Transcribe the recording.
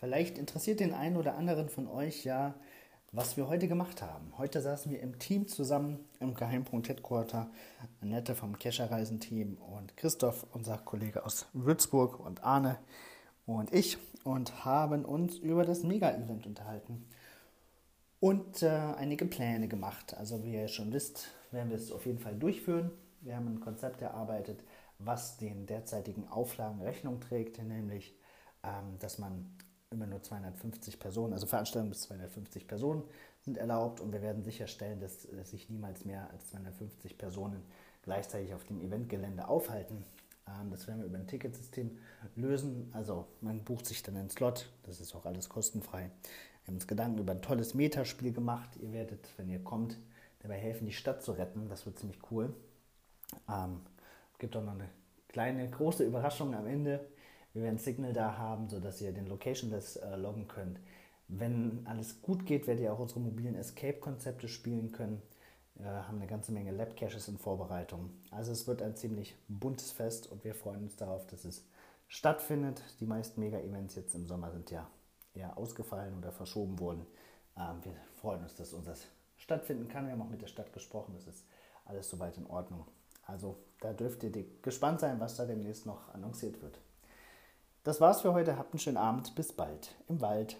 Vielleicht interessiert den einen oder anderen von euch ja, was wir heute gemacht haben. Heute saßen wir im Team zusammen im Geheimpunkt Headquarter. Annette vom Kescher-Reisenteam und Christoph, unser Kollege aus Würzburg und Arne und ich und haben uns über das Mega-Event unterhalten und äh, einige Pläne gemacht. Also wie ihr schon wisst, werden wir es auf jeden Fall durchführen. Wir haben ein Konzept erarbeitet, was den derzeitigen Auflagen Rechnung trägt, nämlich ähm, dass man immer nur 250 Personen, also Veranstaltungen bis 250 Personen sind erlaubt und wir werden sicherstellen, dass, sich niemals mehr als 250 Personen gleichzeitig auf dem Eventgelände aufhalten. Ähm, das werden wir über ein Ticketsystem lösen. Also man bucht sich dann einen Slot, das ist auch alles kostenfrei. Wir haben uns Gedanken über ein tolles Metaspiel gemacht. Ihr werdet, wenn ihr kommt, dabei helfen, die Stadt zu retten. Das wird ziemlich cool. Ähm, gibt auch noch eine kleine, große Überraschung am Ende. Wir werden Signal da haben, sodass ihr den Locationless äh, loggen könnt. Wenn alles gut geht, werdet ihr auch unsere mobilen Escape-Konzepte spielen können. Wir haben eine ganze Menge Lab-Caches in Vorbereitung. Also es wird ein ziemlich buntes Fest und wir freuen uns darauf, dass es stattfindet. Die meisten Mega-Events jetzt im Sommer sind ja eher ausgefallen oder verschoben worden. Ähm, wir freuen uns, dass unseres stattfinden kann. Wir haben auch mit der Stadt gesprochen. Das ist alles soweit in Ordnung. Also da dürft ihr gespannt sein, was da demnächst noch annonciert wird. Das war's für heute. Habt einen schönen Abend. Bis bald im Wald.